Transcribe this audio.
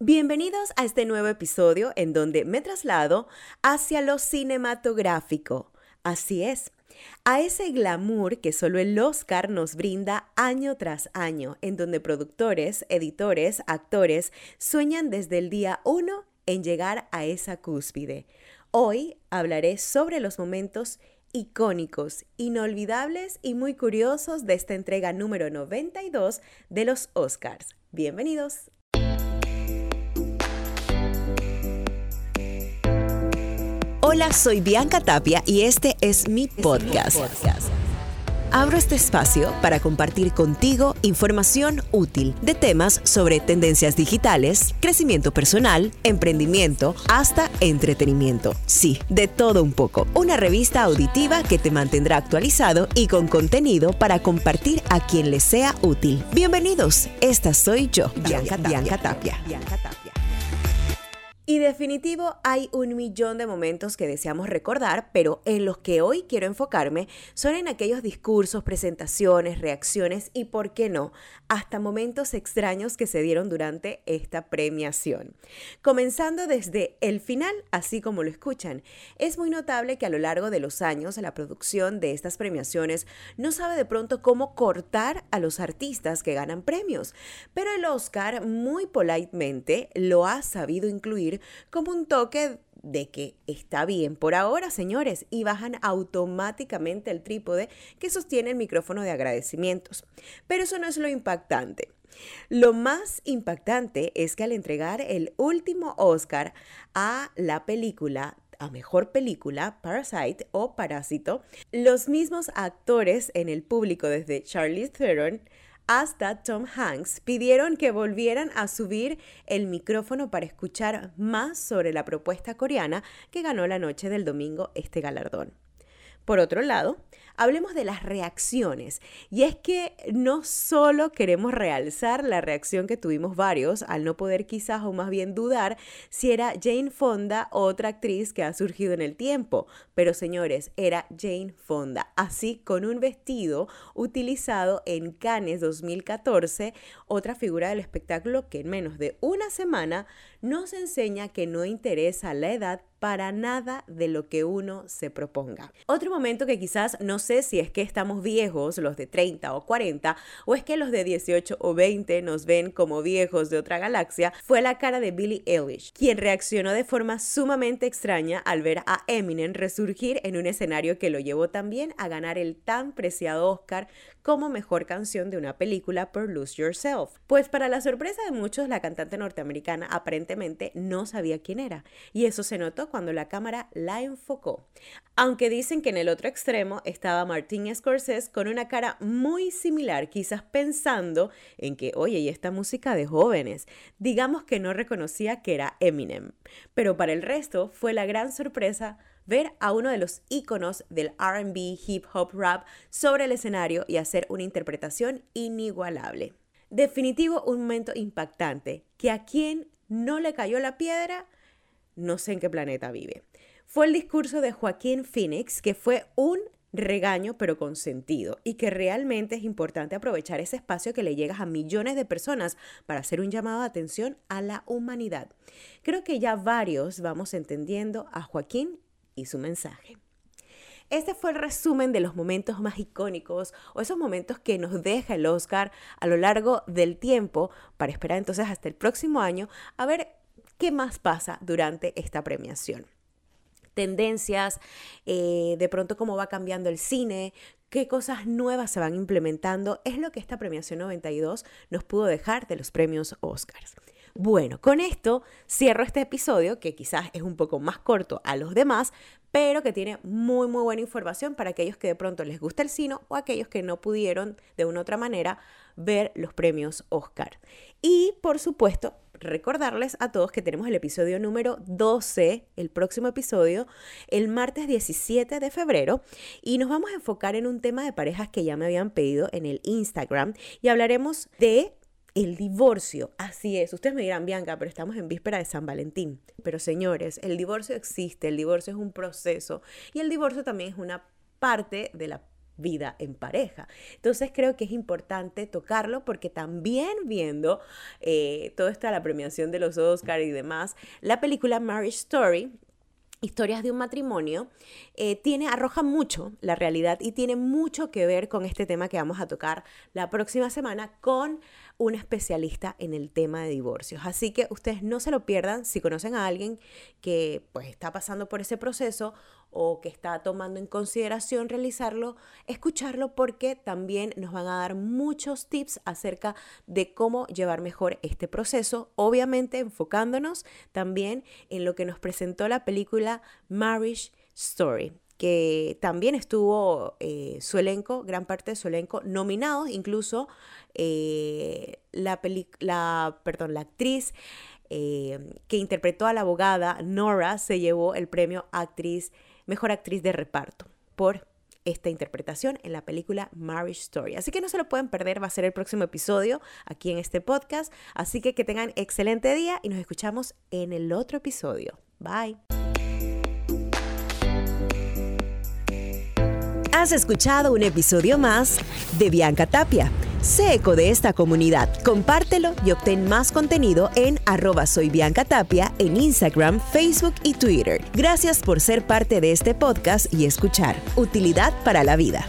Bienvenidos a este nuevo episodio en donde me traslado hacia lo cinematográfico. Así es, a ese glamour que solo el Oscar nos brinda año tras año, en donde productores, editores, actores sueñan desde el día uno en llegar a esa cúspide. Hoy hablaré sobre los momentos icónicos, inolvidables y muy curiosos de esta entrega número 92 de los Oscars. Bienvenidos. Hola, soy Bianca Tapia y este es mi podcast. Abro este espacio para compartir contigo información útil de temas sobre tendencias digitales, crecimiento personal, emprendimiento, hasta entretenimiento. Sí, de todo un poco. Una revista auditiva que te mantendrá actualizado y con contenido para compartir a quien le sea útil. Bienvenidos, esta soy yo, Bianca Tapia. Bianca Tapia. Y definitivo hay un millón de momentos que deseamos recordar, pero en los que hoy quiero enfocarme son en aquellos discursos, presentaciones, reacciones y, por qué no, hasta momentos extraños que se dieron durante esta premiación. Comenzando desde el final, así como lo escuchan, es muy notable que a lo largo de los años la producción de estas premiaciones no sabe de pronto cómo cortar a los artistas que ganan premios, pero el Oscar muy politemente lo ha sabido incluir como un toque de que está bien por ahora, señores, y bajan automáticamente el trípode que sostiene el micrófono de agradecimientos. Pero eso no es lo impactante. Lo más impactante es que al entregar el último Oscar a la película a mejor película, Parasite o Parásito, los mismos actores en el público desde Charlie Theron hasta Tom Hanks pidieron que volvieran a subir el micrófono para escuchar más sobre la propuesta coreana que ganó la noche del domingo este galardón. Por otro lado, hablemos de las reacciones. Y es que no solo queremos realzar la reacción que tuvimos varios al no poder quizás o más bien dudar si era Jane Fonda otra actriz que ha surgido en el tiempo. Pero señores, era Jane Fonda, así con un vestido utilizado en Cannes 2014, otra figura del espectáculo que en menos de una semana nos enseña que no interesa la edad para nada de lo que uno se proponga. Otro momento que quizás no sé si es que estamos viejos, los de 30 o 40, o es que los de 18 o 20 nos ven como viejos de otra galaxia, fue la cara de Billie Eilish, quien reaccionó de forma sumamente extraña al ver a Eminem resurgir en un escenario que lo llevó también a ganar el tan preciado Oscar como mejor canción de una película por Lose Yourself. Pues para la sorpresa de muchos, la cantante norteamericana aparentemente no sabía quién era, y eso se notó cuando la cámara la enfocó. Aunque dicen que en el otro extremo estaba Martin Scorsese con una cara muy similar, quizás pensando en que, oye, y esta música de jóvenes, digamos que no reconocía que era Eminem. Pero para el resto fue la gran sorpresa ver a uno de los íconos del RB, hip hop, rap sobre el escenario y hacer una interpretación inigualable. Definitivo, un momento impactante, que a quien no le cayó la piedra, no sé en qué planeta vive. Fue el discurso de Joaquín Phoenix, que fue un regaño pero con sentido y que realmente es importante aprovechar ese espacio que le llega a millones de personas para hacer un llamado de atención a la humanidad. Creo que ya varios vamos entendiendo a Joaquín y su mensaje. Este fue el resumen de los momentos más icónicos o esos momentos que nos deja el Oscar a lo largo del tiempo para esperar entonces hasta el próximo año a ver qué más pasa durante esta premiación tendencias, eh, de pronto cómo va cambiando el cine, qué cosas nuevas se van implementando, es lo que esta premiación 92 nos pudo dejar de los premios Oscars. Bueno, con esto cierro este episodio que quizás es un poco más corto a los demás, pero que tiene muy muy buena información para aquellos que de pronto les gusta el cine o aquellos que no pudieron de una u otra manera ver los premios Oscar. Y por supuesto, recordarles a todos que tenemos el episodio número 12, el próximo episodio, el martes 17 de febrero, y nos vamos a enfocar en un tema de parejas que ya me habían pedido en el Instagram y hablaremos de el divorcio, así es. Ustedes me dirán, Bianca, pero estamos en víspera de San Valentín. Pero señores, el divorcio existe, el divorcio es un proceso y el divorcio también es una parte de la vida en pareja. Entonces creo que es importante tocarlo porque también viendo eh, todo esto, la premiación de los Oscars y demás, la película Marriage Story, Historias de un matrimonio, eh, tiene, arroja mucho la realidad y tiene mucho que ver con este tema que vamos a tocar la próxima semana con un especialista en el tema de divorcios. Así que ustedes no se lo pierdan si conocen a alguien que pues está pasando por ese proceso o que está tomando en consideración realizarlo, escucharlo porque también nos van a dar muchos tips acerca de cómo llevar mejor este proceso, obviamente enfocándonos también en lo que nos presentó la película Marriage Story que también estuvo eh, su elenco, gran parte de su elenco, nominados, incluso eh, la, la, perdón, la actriz eh, que interpretó a la abogada Nora se llevó el premio actriz, mejor actriz de reparto por esta interpretación en la película Marriage Story. Así que no se lo pueden perder, va a ser el próximo episodio aquí en este podcast. Así que que tengan excelente día y nos escuchamos en el otro episodio. Bye. Has escuchado un episodio más de Bianca Tapia. Sé eco de esta comunidad, compártelo y obtén más contenido en arroba Tapia en Instagram, Facebook y Twitter. Gracias por ser parte de este podcast y escuchar. Utilidad para la vida.